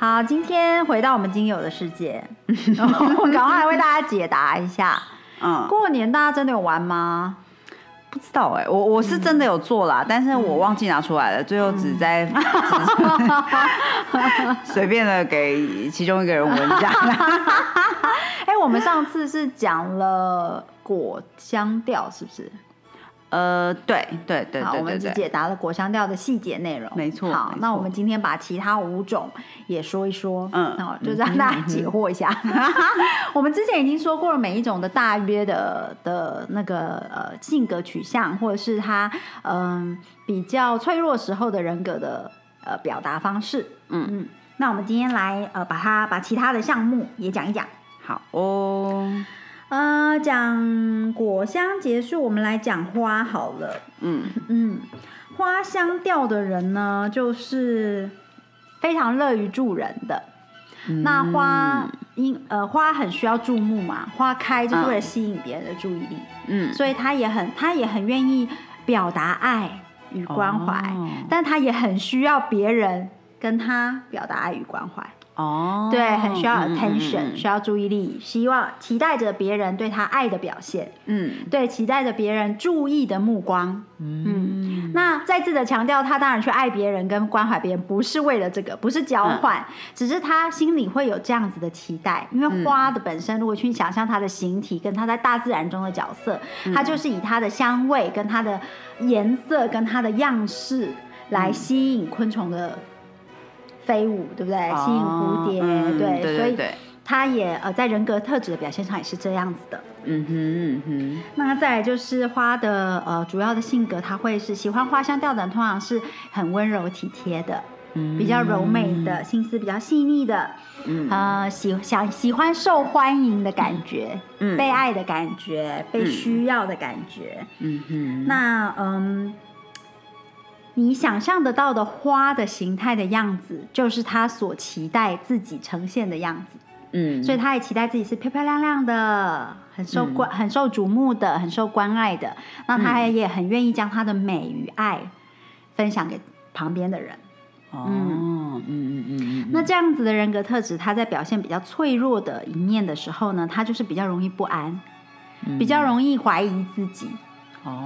好，今天回到我们精友的世界，我赶快为大家解答一下。嗯，过年大家真的有玩吗？不知道哎，我我是真的有做啦，但是我忘记拿出来了，最后只在 随便的给其中一个人闻一下。哎，我们上次是讲了果香调，是不是？呃，对对对好，我们只解答了果香调的细节内容。没错。好，那我们今天把其他五种也说一说，嗯，好，就让大家解惑一下。我们之前已经说过了每一种的大约的的那个呃性格取向，或者是他嗯比较脆弱时候的人格的呃表达方式。嗯嗯。那我们今天来呃把它把其他的项目也讲一讲。好哦。呃，讲果香结束，我们来讲花好了。嗯嗯，花香调的人呢，就是非常乐于助人的。那花因呃花很需要注目嘛，花开就是为了吸引别人的注意力。嗯，所以他也很他也很愿意表达爱与关怀，但他也很需要别人跟他表达爱与关怀。哦，对，很需要 attention，需要注意力，希望期待着别人对他爱的表现，嗯，对，期待着别人注意的目光，嗯，那再次的强调，他当然去爱别人跟关怀别人，不是为了这个，不是交换，只是他心里会有这样子的期待，因为花的本身，如果去想象它的形体跟它在大自然中的角色，它就是以它的香味跟它的颜色跟它的样式来吸引昆虫的。飞舞对不对？吸引蝴蝶，对，所以他也呃在人格特质的表现上也是这样子的。嗯哼嗯哼。那再来就是花的呃主要的性格，他会是喜欢花香调的人，通常是很温柔体贴的，比较柔美的心思比较细腻的，嗯呃喜想喜欢受欢迎的感觉，被爱的感觉，被需要的感觉。嗯哼。那嗯。你想象得到的花的形态的样子，就是他所期待自己呈现的样子。嗯，所以他也期待自己是漂漂亮亮的，很受关、很受瞩目的，很受关爱的。那他也很愿意将他的美与爱分享给旁边的人。哦，嗯嗯嗯嗯。那这样子的人格特质，他在表现比较脆弱的一面的时候呢，他就是比较容易不安，比较容易怀疑自己。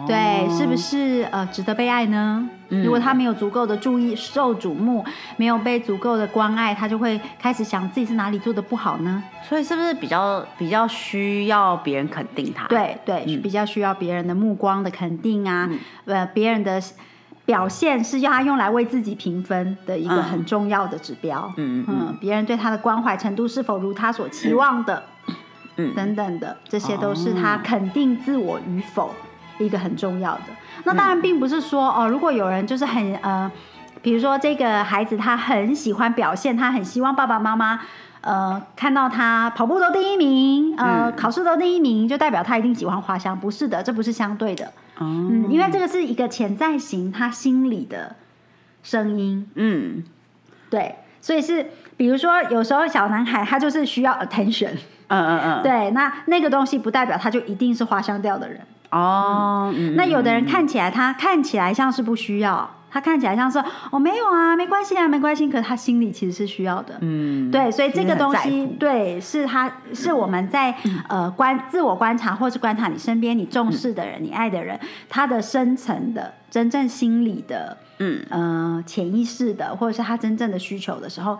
对，是不是呃值得被爱呢？如果他没有足够的注意、受瞩目，没有被足够的关爱，他就会开始想自己是哪里做的不好呢？所以是不是比较比较需要别人肯定他？对对，比较需要别人的目光的肯定啊，呃，别人的表现是要他用来为自己评分的一个很重要的指标。嗯嗯，别人对他的关怀程度是否如他所期望的？嗯，等等的，这些都是他肯定自我与否。一个很重要的，那当然并不是说哦，如果有人就是很呃，比如说这个孩子他很喜欢表现，他很希望爸爸妈妈呃看到他跑步都第一名，呃考试都第一名，就代表他一定喜欢花香，不是的，这不是相对的，嗯，因为这个是一个潜在型他心里的声音，嗯，对，所以是比如说有时候小男孩他就是需要 attention，嗯嗯嗯，对，那那个东西不代表他就一定是花香调的人。哦，那有的人看起来他看起来像是不需要，他看起来像是哦没有啊，没关系啊，没关系，可他心里其实是需要的。嗯，对，所以这个东西对是他是我们在呃观自我观察，或是观察你身边你重视的人、你爱的人，他的深层的真正心理的嗯。呃潜意识的，或者是他真正的需求的时候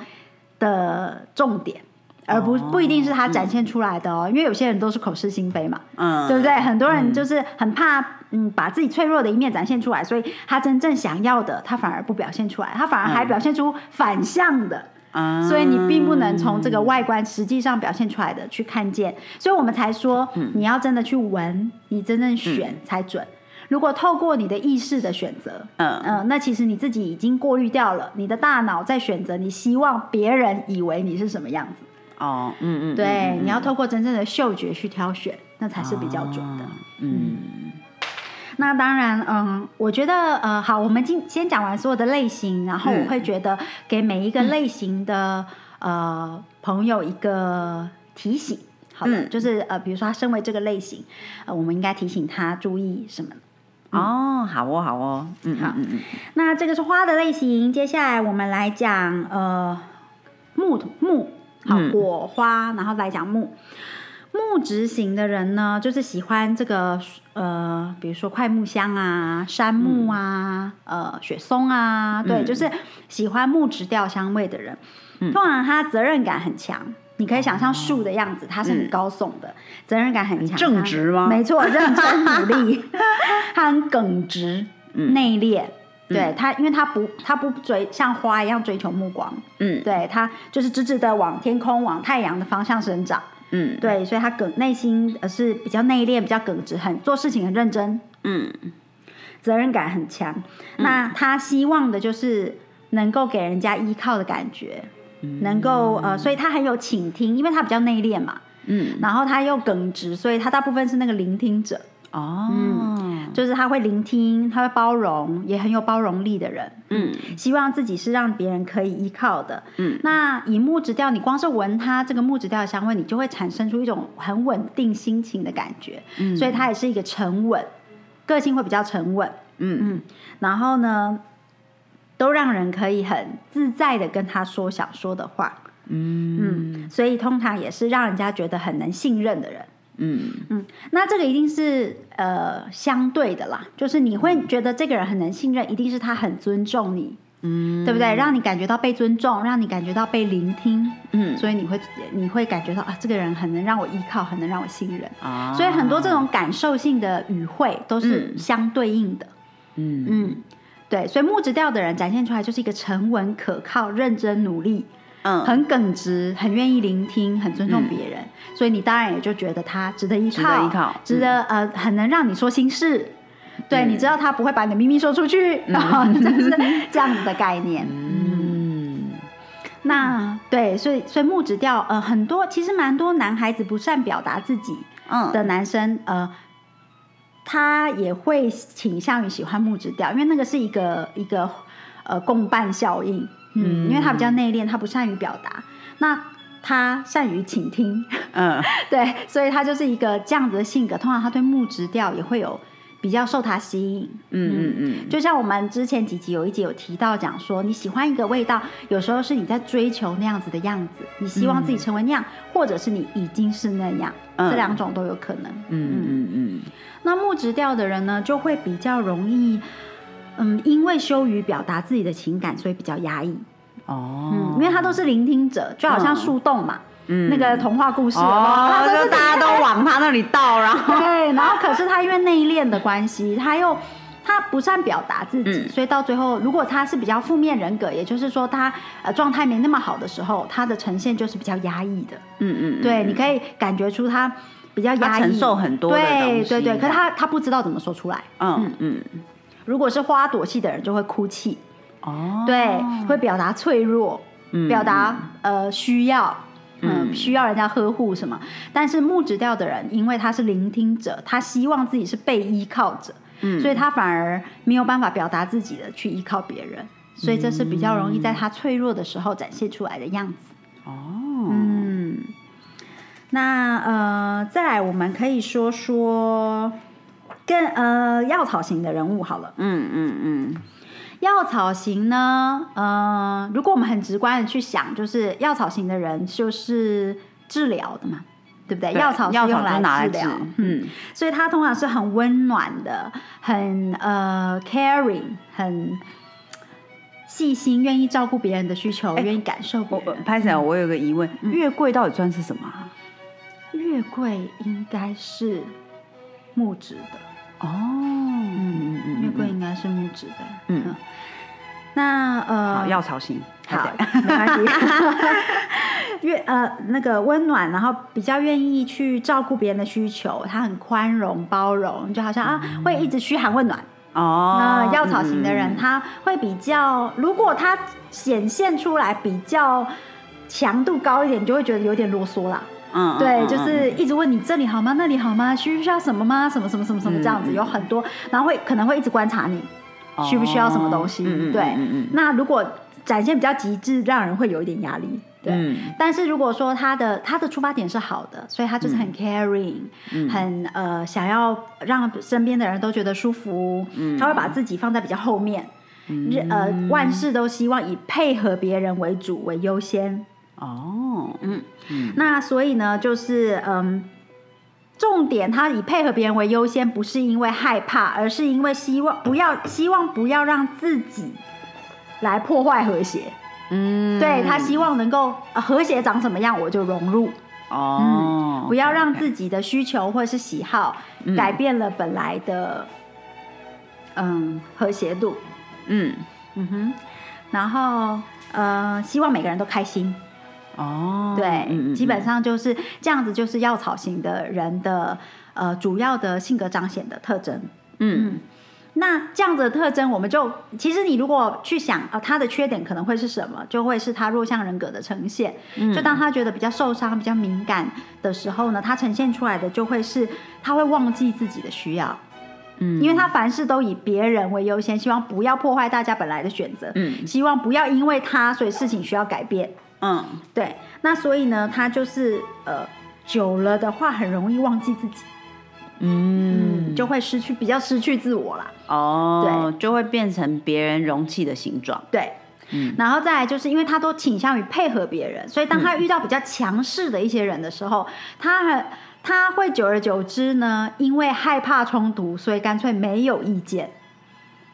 的重点。而不不一定是他展现出来的哦，因为有些人都是口是心非嘛，嗯，对不对？很多人就是很怕，嗯，把自己脆弱的一面展现出来，所以他真正想要的，他反而不表现出来，他反而还表现出反向的，所以你并不能从这个外观实际上表现出来的去看见，所以我们才说，你要真的去闻，你真正选才准。如果透过你的意识的选择，嗯。嗯，那其实你自己已经过滤掉了，你的大脑在选择你希望别人以为你是什么样子。哦，嗯嗯，对，你要透过真正的嗅觉去挑选，那才是比较准的。嗯，那当然，嗯，我觉得，呃，好，我们今先讲完所有的类型，然后我会觉得给每一个类型的呃朋友一个提醒。好的，就是呃，比如说他身为这个类型，呃，我们应该提醒他注意什么？哦，好哦，好哦，嗯，好，嗯嗯。那这个是花的类型，接下来我们来讲呃木木，好果花，然后来讲木。木质型的人呢，就是喜欢这个呃，比如说快木香啊、杉木啊、呃雪松啊，对，就是喜欢木质调香味的人，通常他责任感很强。你可以想象树的样子，它是很高耸的，责任感很强，正直吗？没错，认真努力，他很耿直、内敛。对他，因为他不，他不追像花一样追求目光。嗯，对，他就是直直的往天空、往太阳的方向生长。嗯，对，所以他耿内心呃是比较内敛、比较耿直，很做事情很认真。嗯，责任感很强。那他希望的就是能够给人家依靠的感觉。能够呃，所以他很有倾听，因为他比较内敛嘛，嗯，然后他又耿直，所以他大部分是那个聆听者哦，嗯，就是他会聆听，他会包容，也很有包容力的人，嗯，希望自己是让别人可以依靠的，嗯，那以木质调，你光是闻它这个木质调的香味，你就会产生出一种很稳定心情的感觉，嗯，所以它也是一个沉稳，个性会比较沉稳，嗯。嗯，然后呢？都让人可以很自在的跟他说想说的话，嗯。嗯，所以通常也是让人家觉得很能信任的人，嗯。嗯，那这个一定是呃相对的啦，就是你会觉得这个人很能信任，一定是他很尊重你，嗯，对不对？让你感觉到被尊重，让你感觉到被聆听，嗯，所以你会你会感觉到啊，这个人很能让我依靠，很能让我信任。啊，所以很多这种感受性的语汇都是相对应的，嗯。嗯。对，所以木质调的人展现出来就是一个沉稳、可靠、认真、努力，嗯，很耿直，很愿意聆听，很尊重别人。所以你当然也就觉得他值得依靠，值得依靠，值得呃，很能让你说心事。对，你知道他不会把你的秘密说出去，然后 就是这样子的概念。嗯，那对，所以所以木质调呃，很多其实蛮多男孩子不善表达自己的男生呃。他也会倾向于喜欢木质调，因为那个是一个一个呃共伴效应，嗯，因为他比较内敛，他不善于表达，那他善于倾听，嗯，对，所以他就是一个这样子的性格。通常他对木质调也会有比较受他吸引，嗯嗯嗯，就像我们之前几集有一集有提到讲说，你喜欢一个味道，有时候是你在追求那样子的样子，你希望自己成为那样，或者是你已经是那样，这两种都有可能，嗯嗯嗯。那木质调的人呢，就会比较容易，嗯，因为羞于表达自己的情感，所以比较压抑。哦，嗯，因为他都是聆听者，就好像树洞嘛，嗯，那个童话故事，哦，就大家都往他那里倒，然后 对，然后可是他因为内敛的关系，他又他不善表达自己，所以到最后，如果他是比较负面人格，也就是说他呃状态没那么好的时候，他的呈现就是比较压抑的。嗯嗯，对，你可以感觉出他。比较压抑，承受很多对对对，可是他他不知道怎么说出来。嗯嗯，如果是花朵系的人就会哭泣，哦，对，会表达脆弱，表达呃需要，嗯，需要人家呵护什么。但是木质调的人，因为他是聆听者，他希望自己是被依靠者，嗯，所以他反而没有办法表达自己的去依靠别人，所以这是比较容易在他脆弱的时候展现出来的样子。哦，嗯。那呃，再来，我们可以说说跟呃药草型的人物好了。嗯嗯嗯，药草型呢，呃，如果我们很直观的去想，就是药草型的人就是治疗的嘛，对不对？药草是用来治疗，嗯，所以他通常是很温暖的，很呃 caring，很细心，愿意照顾别人的需求，愿意感受别人。拍起来，我有个疑问，月桂到底算是什么？啊月桂应该是木质的哦，嗯嗯嗯，月桂应该是木质的，嗯，那呃，药草型，好，没关系，月呃那个温暖，然后比较愿意去照顾别人的需求，他很宽容包容，就好像啊会一直嘘寒问暖。哦。那药草型的人他会比较，如果他显现出来比较。强度高一点，你就会觉得有点啰嗦啦。嗯，对，嗯就是一直问你这里好吗？那里好吗？需不需要什么吗？什么什么什么什么这样子，嗯有很多，然后会可能会一直观察你需不需要什么东西。对，那如果展现比较极致，让人会有一点压力。对，嗯但是如果说他的他的出发点是好的，所以他就是很 caring，、嗯很呃想要让身边的人都觉得舒服，嗯他会把自己放在比较后面，日呃万事都希望以配合别人为主为优先。哦，嗯。嗯。那所以呢，就是嗯，重点他以配合别人为优先，不是因为害怕，而是因为希望不要希望不要让自己来破坏和谐。嗯，对他希望能够、呃和谐长什么样，我就融入，哦，不要让自己的需求或者是喜好嗯。改变了本来的嗯和谐度。嗯。嗯哼，然后呃，希望每个人都开心。哦，对，嗯嗯基本上就是这样子，就是药草型的人的呃主要的性格彰显的特征。嗯。嗯，那这样子的特征，我们就其实你如果去想啊、呃，他的缺点可能会是什么，就会是他弱项人格的呈现。嗯。就当他觉得比较受伤、比较敏感的时候呢，他呈现出来的就会是他会忘记自己的需要，嗯。因为他凡事都以别人为优先，希望不要破坏大家本来的选择，嗯。希望不要因为他所以事情需要改变。嗯对，那所以呢，他就是呃久了的话，很容易忘记自己，嗯嗯，就会失去比较失去自我啦。哦，对就会变成别人容器的形状。对，嗯然后再来就是因为他都倾向于配合别人，所以当他遇到比较强势的一些人的时候，他很他会久而久之呢，因为害怕冲突，所以干脆没有意见。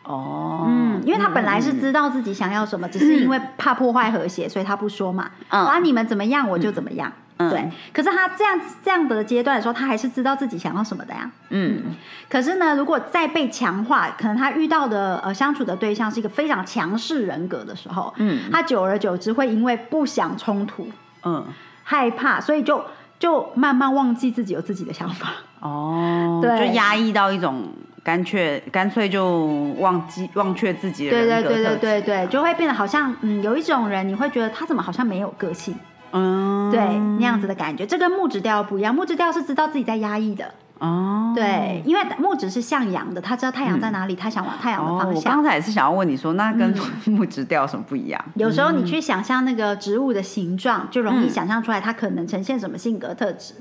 哦，嗯，因为他本来是嗯知道自己想要什么，只是因为怕破坏和谐，所以他不说嘛。嗯。啊，你们怎么样我就怎么样。嗯。对，可是他这样这样的阶段的时候，他还是知道自己想要什么的呀。嗯。可是呢，如果再被强化，可能他遇到的呃相处的对象是一个非常强势人格的时候，嗯。他久而久之会因为不想冲突、嗯。害怕，所以就就慢慢忘记自己有自己的想法。哦，对。就压抑到一种干脆干脆就忘记忘却自己的对对人格对对对对，就会变得好像嗯，有一种人你会觉得他怎么好像没有个性，嗯，对那样子的感觉。这跟木质调不一样，木质调是知道自己在压抑的，哦，对，因为木质是向阳的，他知道太阳在哪里，他想往太阳的哦，方向。我刚才也是想要问你说，那跟 木质调有什么不一样？有时候你去想象那个植物的形状，就容易嗯。想象出来它可能呈现什么性格特质。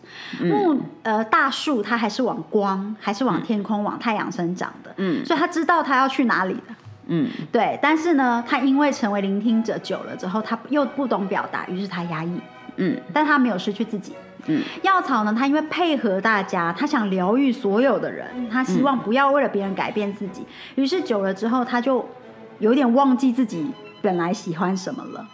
木呃大树它还是往光，还是往天空、往太阳生长的，嗯。所以他知道他要去哪里的。嗯。对，但是呢，他因为成为聆听者久了之后，他又不懂表达，于是他压抑，嗯。但他没有失去自己。嗯。药草呢，他因为配合大家，他想疗愈所有的人，他希望不要为了别人改变自己，于是久了之后，他就有点忘记自己本来喜欢什么了。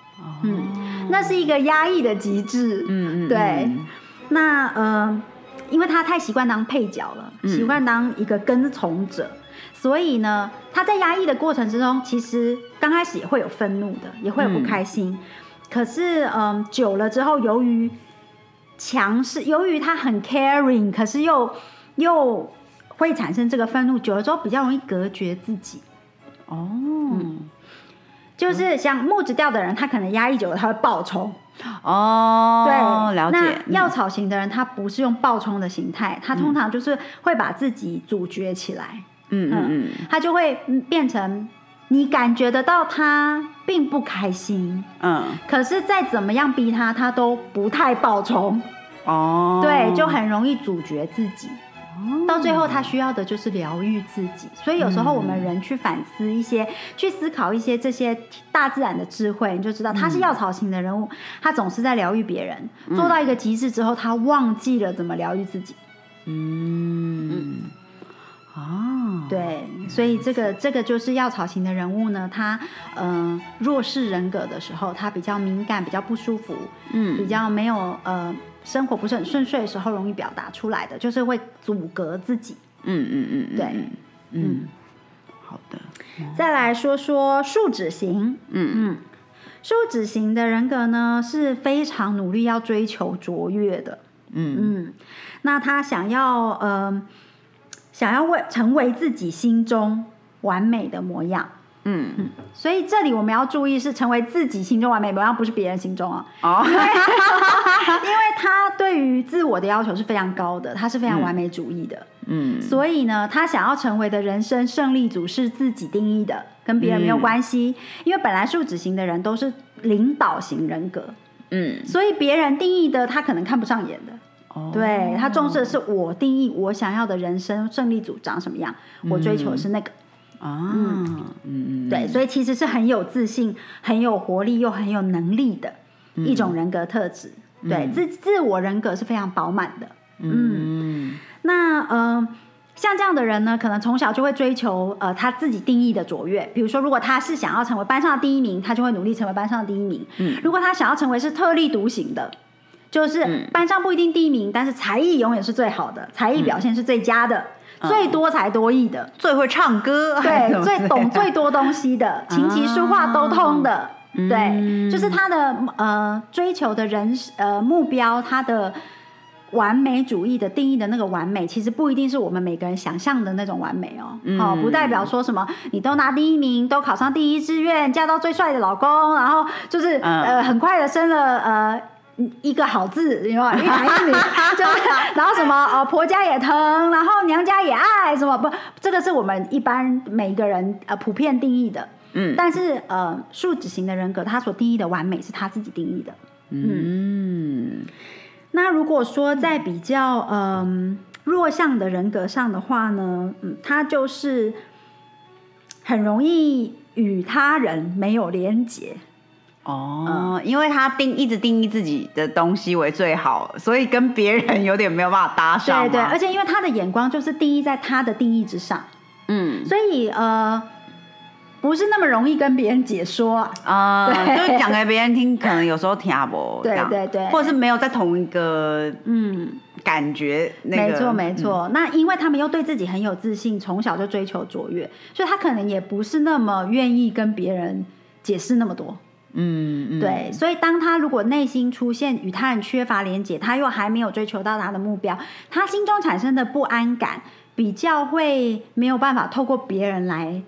嗯，那是一个压抑的极致。嗯嗯，对嗯。那呃，因为他太习惯当配角了，嗯。习惯当一个跟从者，所以呢，他在压抑的过程之中，其实刚开始也会有愤怒的，也会有不开心。可是，嗯、久了之后，由于强势，由于他很 caring，可是又又会产生这个愤怒，久了之后比较容易隔绝自己。哦，就是像木质调的人，他可能压抑久了，他会爆冲。哦，对，了解。那药草型的人，他不是用爆冲的形态，他通常就是会把自己阻绝起来，嗯嗯嗯他就会嗯变成你感觉得到他并不开心，嗯，可是再怎么样逼他，他都不太爆冲，哦，对，就很容易主角自己。到最后，他需要的就是疗愈自己。所以有时候我们人去反思一些、去思考一些这些大自然的智慧，你就知道他是药草型的人物，他总是在疗愈别人，做到一个极致之后，他忘记了怎么疗愈自己。嗯所以这个这个就是药草型的人物呢，他呃弱势人格的时候，他比较敏感，比较不舒服，嗯比嗯较没有呃生活不是很顺遂的时候，容易表达出来的，就是会阻隔自己。嗯嗯嗯，嗯对嗯嗯，好的，再来说说树脂型，嗯嗯，树脂型的人格呢是非常努力要追求卓越的，嗯。嗯，那他想要呃想要为成为自己心中完美的模样，嗯嗯，所以这里我们要注意是成为自己心中完美模样，不是别人心中啊。哦，因为他对于自我的要求是非常高的，他是非常完美主义的。嗯，所以呢，他想要成为的人生胜利组是自己定义的，跟别人没有关系。因为本来数值型的人都是领导型人格，嗯，所以别人定义的他可能看不上眼的。哦对他重视的是我定义我想要的人生胜利组长什么样，我追求的是那个。啊，嗯嗯，对，所以其实是很有自信、很有活力又很有能力的一种人格特质。对，自自我人格是非常饱满的。嗯那呃，像这样的人呢，可能从小就会追求呃他自己定义的卓越。比如说，如果他是想要成为班上的第一名，他就会努力成为班上的第一名。嗯如果他想要成为是特立独行的，就是班上不一定第一名，但是才艺永远是最好的，才艺表现是最佳的，最多才多艺的。最会唱歌，对，最懂最多东西的，琴棋书画都通的，对，就是他的呃追求的人呃目标，他的完美主义的定义的那个完美，其实不一定是我们每个人想象的那种完美哦，哦，不代表说什么你都拿第一名，都考上第一志愿，嫁到最帅的老公，然后就是、呃很快的生了呃。一个好字，有没有？一男一女，就是，然后什么呃，婆家也疼，然后娘家也爱，什么不？这个是我们一般每一个人呃普遍定义的，嗯但是呃，数指型的人格，他所定义的完美是他自己定义的。嗯那如果说在比较嗯、弱项的人格上的话呢，嗯，他就是很容易与他人没有连结。哦，因为他定一直定义自己的东西为最好，所以跟别人有点没有办法搭上。对对，而且因为他的眼光就是定义在他的定义之上，嗯。所以呃，不是那么容易跟别人解说啊。就是讲给别人听，可能有时候听不 对对对。或者是没有在同一个嗯，感觉，那个没错没错。那因为他们又对自己很有自信，从小就追求卓越，所以他可能也不是那么愿意跟别人解释那么多。嗯嗯，对，所以当他如果内心出现与他人缺乏连结，他又还没有追求到他的目标，他心中产生的不安感，比较会没有办法透过别人来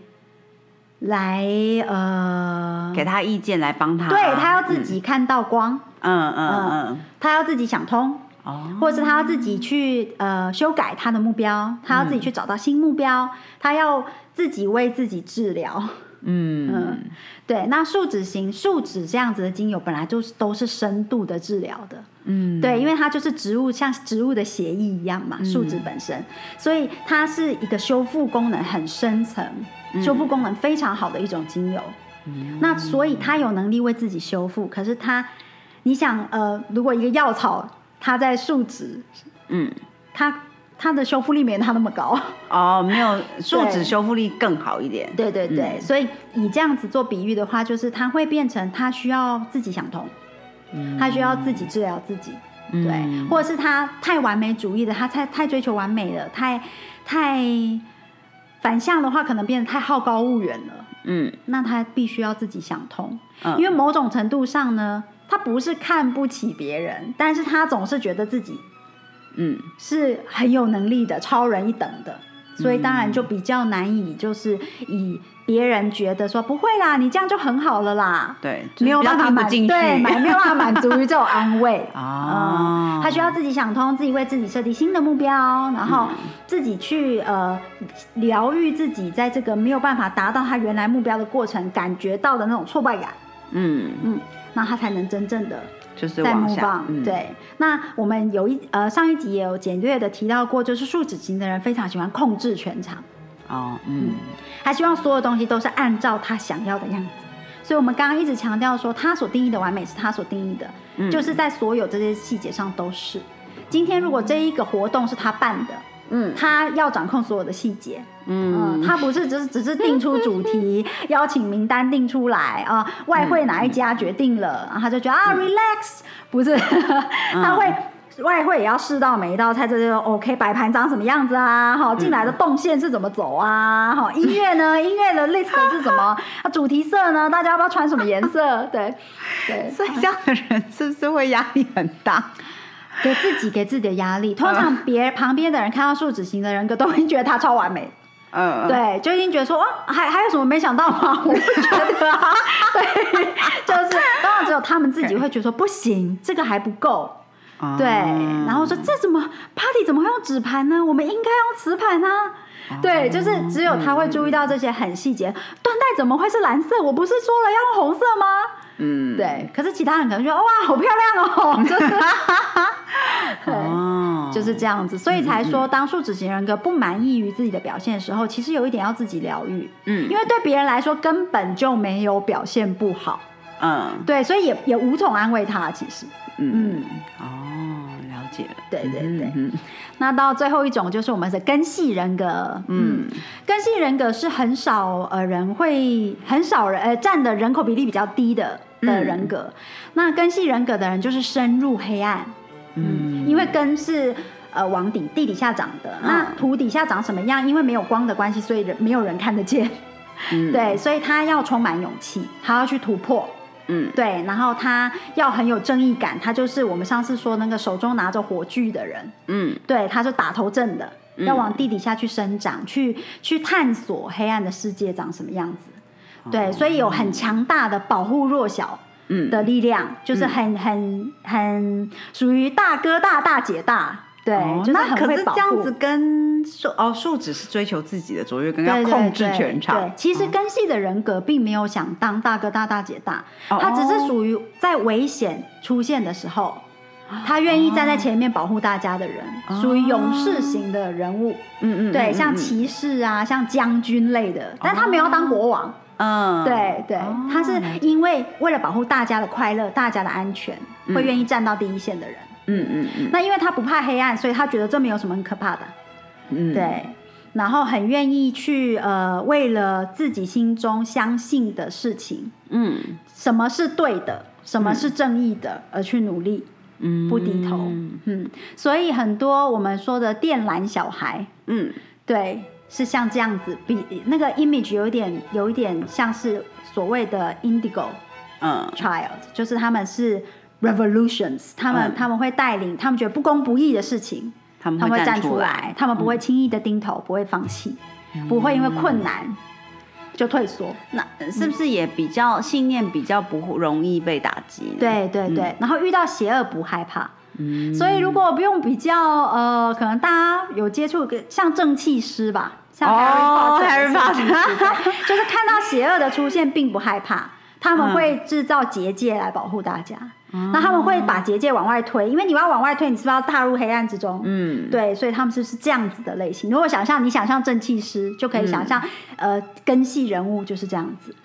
来呃，给他意见来帮他，对他要自己看到光，嗯嗯嗯。他要自己想通，哦，或者是他要自己去呃修改他的目标，他要自己去找到新目标，他要自己为自己治疗。嗯。嗯，对，那树脂型树脂这样子的精油本来就是都是深度的治疗的，嗯。对，因为它就是植物像植物的血液一样嘛，树脂本身，所以它是一个修复功能很深层、修复功能非常好的一种精油。那所以它有能力为自己修复，可是它，你想呃，如果一个药草它在树脂，嗯。它它的修复力没有它那么高。哦，没有树对脂修复力更好一点，对对对，所以以这样子做比喻的话，就是它会变成它需要自己想通，他需要自己治疗自己，对，嗯。或者是他太完美主义的，他太太追求完美了，太太反向的话，可能变得太好高骛远了。嗯。那他必须要自己想通，嗯。因为某种程度上呢，他不是看不起别人，但是他总是觉得自己嗯。是很有能力的，超人一等的，所以当然就比较难以就是以别人觉得说不会啦，你这样就很好了啦，对，没有办法满进去，对，满没有办法满足于这种安慰。啊。嗯他需要自己想通，自己为自己设定新的目标，然后自己去呃疗愈自己在这个没有办法达到他原来目标的过程感觉到的那种挫败感，嗯，嗯，那他才能真正的就是在往下目放，，嗯，对，那我们有一呃上一集也有简略的提到过，就是树脂型的人非常喜欢控制全场，哦，嗯他希望所有东西都是按照他想要的样子。所以我们刚刚一直强调说，他所定义的完美是他所定义的，嗯就是在所有这些细节上都是。今天如果这一个活动是他办的，嗯他要掌控所有的细节，嗯嗯，他不是只是只是定出主题，邀请名单定出来啊、外汇哪一家决定了，然后他就觉得啊，relax，不是，他会。外汇也要试到每一道菜，这就 OK。摆盘长什么样子啊？哈，进来的动线是怎么走啊？哈，音乐呢？音乐的 list 是什么？啊，主题色呢？大家要不要穿什么颜色？对，对，所以这样的人是不是会压力很大？给自己给自己的压力。通常别旁边的人看到树脂型的人格，都会觉得他超完美。嗯，对，就已经觉得说，哦，还还有什么没想到吗？我不觉得啊，对，就是当然只有他们自己 会觉得说，不行，这个还不够，对，然后说这怎么 party 怎么会用纸盘呢？我们应该用瓷盘呢？对，就是只有他会注意到这些很细节，缎带怎么会是蓝色？我不是说了要用红色吗？嗯，对，可是其他人可能觉得哇，好漂亮哦，就是对，就是这样子，所以才说当数字型人格不满意于自己的表现的时候，其实有一点要自己疗愈，嗯，因为对别人来说根本就没有表现不好，嗯，对，所以也也无从安慰他，其实，嗯，哦，了解了，对对对，那到最后一种就是我们的根系人格，嗯，根系人格是很少呃人会很少人呃占的人口比例比较低的。的人格，那根系人格的人就是深入黑暗，嗯，因为根是呃往底地底下长的，那土底下长什么样？因为没有光的关系，所以人没有人看得见，嗯。对，所以他要充满勇气，他要去突破，嗯，对，然后他要很有正义感，他就是我们上次说那个手中拿着火炬的人，嗯，对，他是打头阵的，要往地底下去生长，去去探索黑暗的世界长什么样子。对，所以有很强大的保护弱小的力量，就是很很很属于大哥大大姐大，对，那可是这样子跟数哦数只是追求自己的卓越，跟要控制全场。对，其实根系的人格并没有想当大哥大大姐大，他只是属于在危险出现的时候，他愿意站在前面保护大家的人，属于勇士型的人物。嗯嗯，对，像骑士啊，像将军类的，但他没有当国王。嗯，对对，他是因为为了保护大家的快乐、大家的安全，会愿意站到第一线的人。嗯嗯嗯。那因为他不怕黑暗，所以他觉得这没有什么很可怕的。嗯，对。然后很愿意去呃，为了自己心中相信的事情，嗯，什么是对的，什么是正义的，而去努力，嗯，不低头，嗯。所以很多我们说的电缆小孩，嗯，对。是像这样子，比那个 image 有一点，有一点像是所谓的 indigo，嗯，child，就是他们是 revolutions，他们他们会带领，他们觉得不公不义的事情，他们会站出来，他们不会轻易的低头，不会放弃，不会因为困难就退缩。那是不是也比较信念比较不容易被打击？对对对，然后遇到邪恶不害怕。所以，如果不用比较，呃，可能大家有接触个像正气师吧，像 Harry Potter，就是看到邪恶的出现并不害怕，他们会制造结界来保护大家。那他们会把结界往外推，因为你要往外推，你是不是要踏入黑暗之中？嗯，对，所以他们是是这样子的类型。如果想象，你想象正气师，就可以想象，呃，根系人物就是这样子。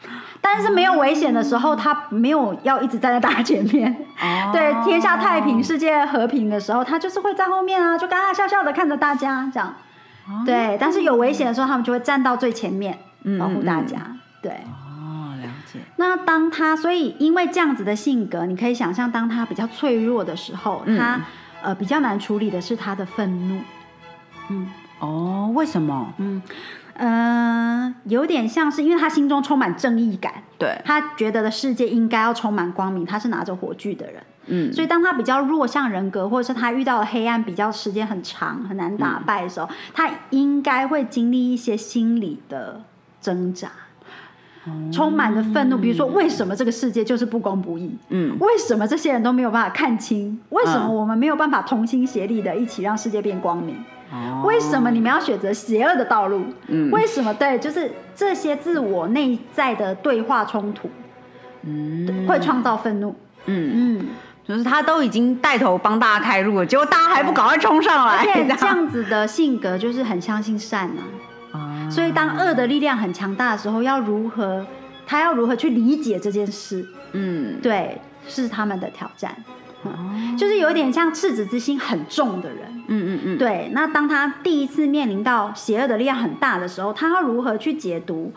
但是没有危险的时候，他没有要一直站在大家前面。对，天下太平、世界和平的时候，他就是会在后面啊，就嘎嘎笑笑的看着大家这样。对，但是有危险的时候，他们就会站到最前面保护大家。对。那当他，所以因为这样子的性格，你可以想象，当他比较脆弱的时候，他呃比较难处理的是他的愤怒。嗯，哦，为什么？嗯嗯，有点像是因为他心中充满正义感，对他觉得的世界应该要充满光明，他是拿着火炬的人。嗯，所以当他比较弱项人格，或者是他遇到了黑暗比较时间很长很难打败的时候，他应该会经历一些心理的挣扎。充满着愤怒，比如说，为什么这个世界就是不公不义？嗯，为什么这些人都没有办法看清？为什么我们没有办法同心协力的一起让世界变光明？哦，为什么你们要选择邪恶的道路？嗯，为什么？对，就是这些自我内在的对话冲突，嗯，会创造愤怒。嗯嗯，就是他都已经带头帮大家开路了，结果大家还不赶快冲上来？这样子的性格就是很相信善呢。所以，当恶的力量很强大的时候，要如何？他要如何去理解这件事？嗯，对，是他们的挑战。哦，就是有一点像赤子之心很重的人。嗯嗯嗯。对，那当他第一次面临到邪恶的力量很大的时候，他要如何去解读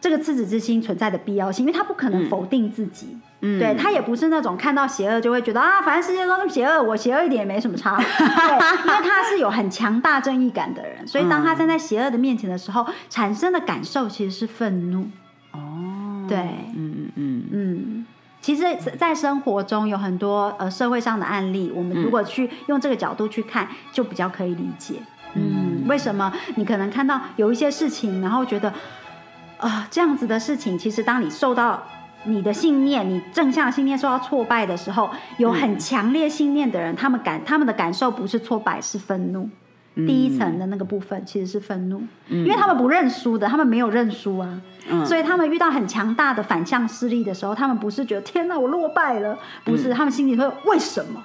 这个赤子之心存在的必要性？因为他不可能否定自己。对他也不是那种看到邪恶就会觉得啊，反正世界都那么邪恶，我邪恶一点也没什么差。对，因为他是有很强大正义感的人，所以当他站在邪恶的面前的时候，产生的感受其实是愤怒。哦，对，嗯嗯嗯嗯。其实，在生活中有很多呃社会上的案例，我们如果去用这个角度去看，就比较可以理解。嗯。为什么你可能看到有一些事情，然后觉得啊、这样子的事情，其实当你受到你的信念，你正向信念受到挫败的时候，有很强烈信念的人，他们感他们的感受不是挫败，是愤怒。第一层的那个部分其实是愤怒，因为他们不认输的，他们没有认输啊，所以他们遇到很强大的反向势力的时候，他们不是觉得天哪我落败了，不是，他们心里会为什么？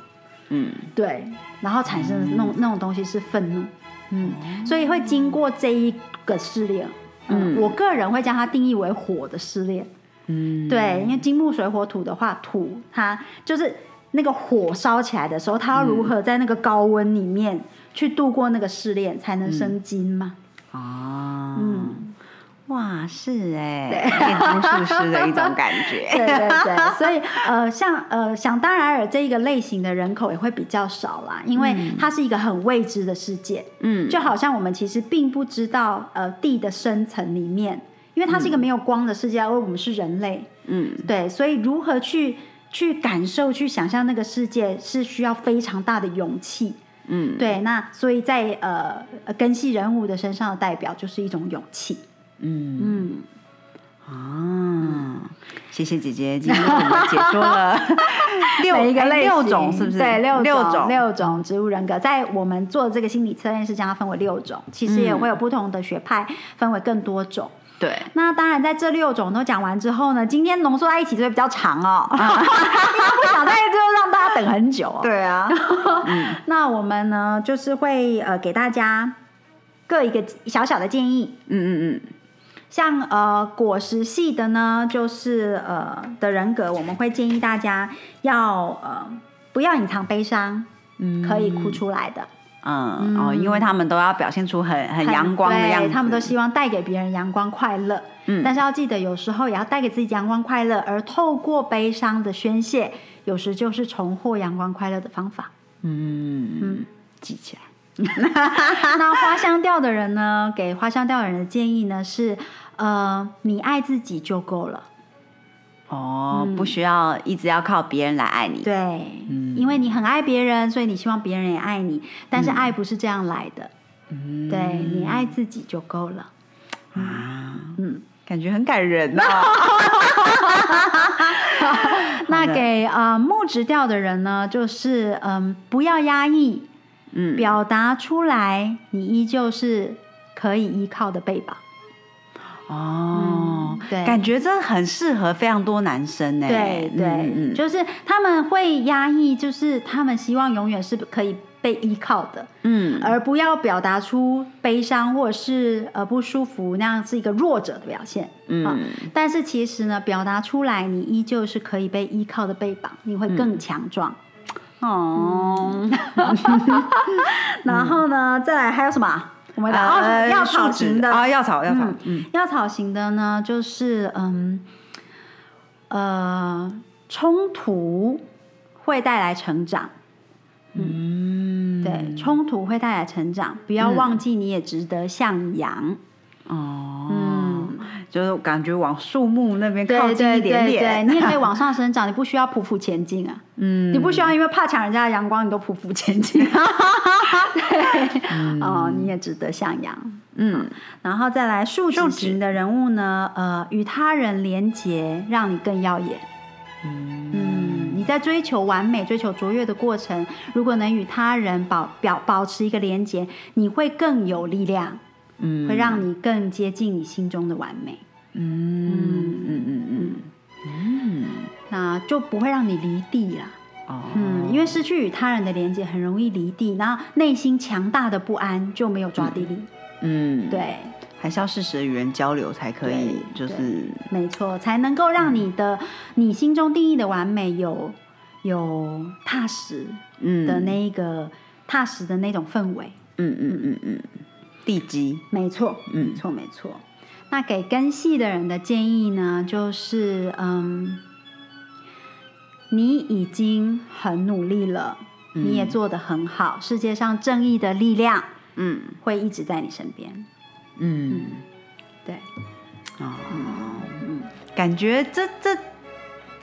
嗯，对，然后产生的那种、那种东西是愤怒，嗯，所以会经过这一个试炼，嗯，我个人会将它定义为火的试炼，嗯，对，因为金木水火土的话，土它就是那个火烧起来的时候，它要如何在那个高温里面去度过那个试炼，才能生金嘛？哦，嗯，哇，是哎，炼金术师的一种感觉。对对对，所以呃，像呃想当然尔这一个类型的人口也会比较少啦，因为它是一个很未知的世界，嗯，就好像我们其实并不知道呃地的深层里面，因为它是一个没有光的世界，而我们是人类，嗯，对，所以如何去去感受、去想象那个世界，是需要非常大的勇气。嗯，对，那所以在呃呃根系人物的身上的代表就是一种勇气。嗯嗯，啊，谢谢姐姐，今天给我们解说了 六一个类六型种是不是？对，六六种，六种植物人格，在我们做这个心理测验是将它分为六种，其实也会有不同的学派分为更多种。对，那当然，在这六种都讲完之后呢，今天浓缩在一起就会比较长哦，因为不想再就让大家等很久哦。对啊，那我们呢，就是会呃给大家各一个小小的建议，嗯嗯。像呃果实系的呢，就是呃的人格，我们会建议大家要呃不要隐藏悲伤，嗯，可以哭出来的，嗯哦，因为他们都要表现出很很阳光的样子，他们都希望带给别人阳光快乐。嗯但是要记得，有时候也要带给自己阳光快乐，而透过悲伤的宣泄，有时就是重获阳光快乐的方法。嗯嗯嗯，记起来，那花香调的人呢，给花香调的人的建议呢是，呃，你爱自己就够了。哦，不需要一直要靠别人来爱你，对，嗯。因为你很爱别人，所以你希望别人也爱你。但是爱不是这样来的，嗯。对你爱自己就够了。啊，嗯，感觉很感人 啊。那给呃木质调的人呢，就是嗯、不要压抑，嗯，表达出来，你依旧是可以依靠的背膀。哦。嗯，对感觉这很适合非常多男生呢。对对，嗯嗯就是他们会压抑，就是他们希望永远是可以被依靠的，嗯而不要表达出悲伤或者是呃不舒服，那样是一个弱者的表现。嗯但是其实呢，表达出来，你依旧是可以被依靠的背膀，你会嗯更强壮。哦，然后呢，再来还有什么？我们讲药草型的。啊，药草药草药草型的呢，就是嗯呃冲突会带来成长，嗯，对，冲突会带来成长，不要忘记你也值得向阳。哦，嗯，就是感觉往树木那边靠近一点对对，点，你也可以 往上生长，你不需要匍匐前进啊，嗯，你不需要因为怕抢人家的阳光，你都匍匐前进。对，哦，你也值得向阳。嗯然后再来树脂树脂型的人物呢，呃，与他人连结，让你更耀眼。嗯嗯，你在追求完美、追求卓越的过程，如果能与他人保表保持一个连结，你会更有力量，嗯。会让你更接近你心中的完美。嗯嗯。嗯嗯嗯。那就不会让你离地啦。哦。嗯，因为失去与他人的连接，很容易离地，然后内心强大的不安就没有抓地力。嗯，对，还是要适时的与人交流才可以，就是没错，才能够让你的、你心中定义的完美有有踏实嗯。的那一个、踏实的那种氛围。嗯嗯嗯嗯，地基，没错，嗯。没错，没错。那给根系的人的建议呢，就是嗯，你已经很努力了，你也做得很好，世界上正义的力量嗯。会一直在你身边。嗯。对，哦，嗯，感觉这这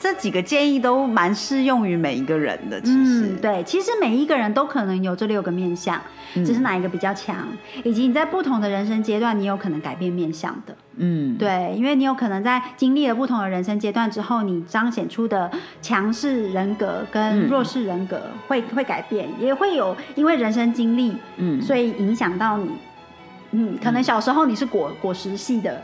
这几个建议都蛮适用于每一个人的。其实，对，其实每一个人都可能有这六个面相，只是哪一个比较强，以及你在不同的人生阶段，你有可能改变面相的。嗯，对，因为你有可能在经历了不同的人生阶段之后，你彰显出的强势人格跟弱势人格会会改变，也会有因为人生经历，嗯，所以影响到你。嗯，可能小时候你是果果实系的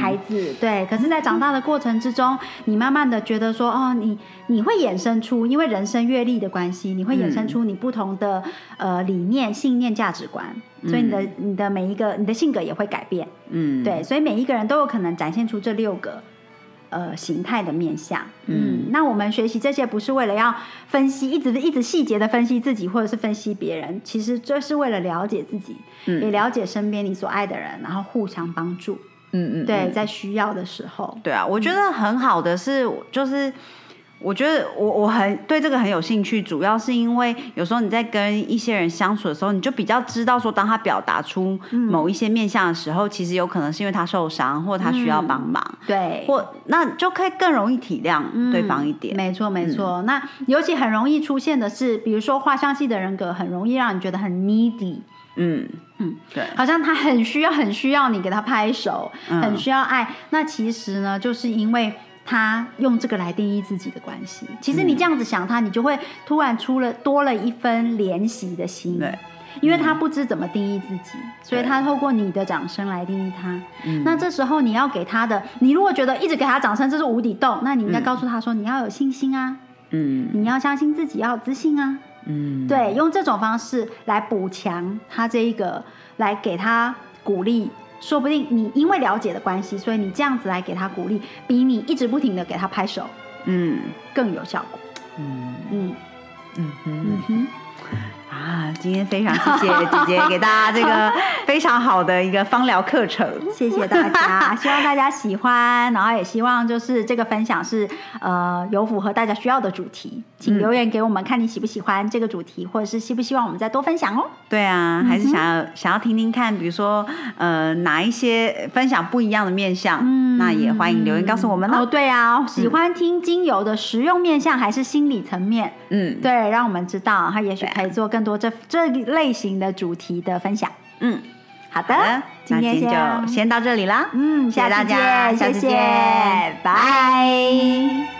孩子，对。可是，在长大的过程之中，你慢慢的觉得说，哦，你你会衍生出，因为人生阅历的关系，你会衍生出你不同的呃理念、信念、价值观，所以你的你的每一个你的性格也会改变。嗯，对，所以每一个人都有可能展现出这六个。呃，形态的面相，嗯，那我们学习这些不是为了要分析，一直一直细节的分析自己，或者是分析别人，其实这是为了了解自己，也了解身边你所爱的人，然后互相帮助，嗯嗯，对，在需要的时候，对啊，我觉得很好的是，就是。我觉得我我很对这个很有兴趣，主要是因为有时候你在跟一些人相处的时候，你就比较知道说，当他表达出某一些面向的时候，其实有可能是因为他受伤，或他需要帮忙，对，或那就可以更容易体谅对方一点。没错，没错。那尤其很容易出现的是，比如说画像系的人格，很容易让你觉得很 needy。嗯嗯，对，好像他很需要，很需要你给他拍手，很需要爱。那其实呢，就是因为。他用这个来定义自己的关系，其实你这样子想他，你就会突然出了多了一分怜惜的心，对，因为他不知怎么定义自己，所以他透过你的掌声来定义他。那这时候你要给他的，你如果觉得一直给他掌声这是无底洞，那你应该告诉他说你要有信心啊，嗯，你要相信自己，要有自信啊，嗯，对，用这种方式来补强他这一个，来给他鼓励。说不定你因为了解的关系，所以你这样子来给他鼓励，比你一直不停的给他拍手，嗯，更有效果。嗯嗯嗯哼。啊，今天非常谢谢姐姐给大家这个非常好的一个芳疗课程，谢谢大家，希望大家喜欢，然后也希望就是这个分享是呃有符合大家需要的主题，请留言给我们，看你喜不喜欢这个主题，或者是希不希望我们再多分享哦。对啊，还是想要想要听听看，比如说呃哪一些分享不一样的面相，嗯，那也欢迎留言告诉我们哦。对啊，喜欢听精油的实用面相还是心理层面？嗯，对，让我们知道，他也许可以做更多。这这类型的主题的分享，嗯，好的，今天就先到这里啦，嗯，谢谢大家，谢谢，拜。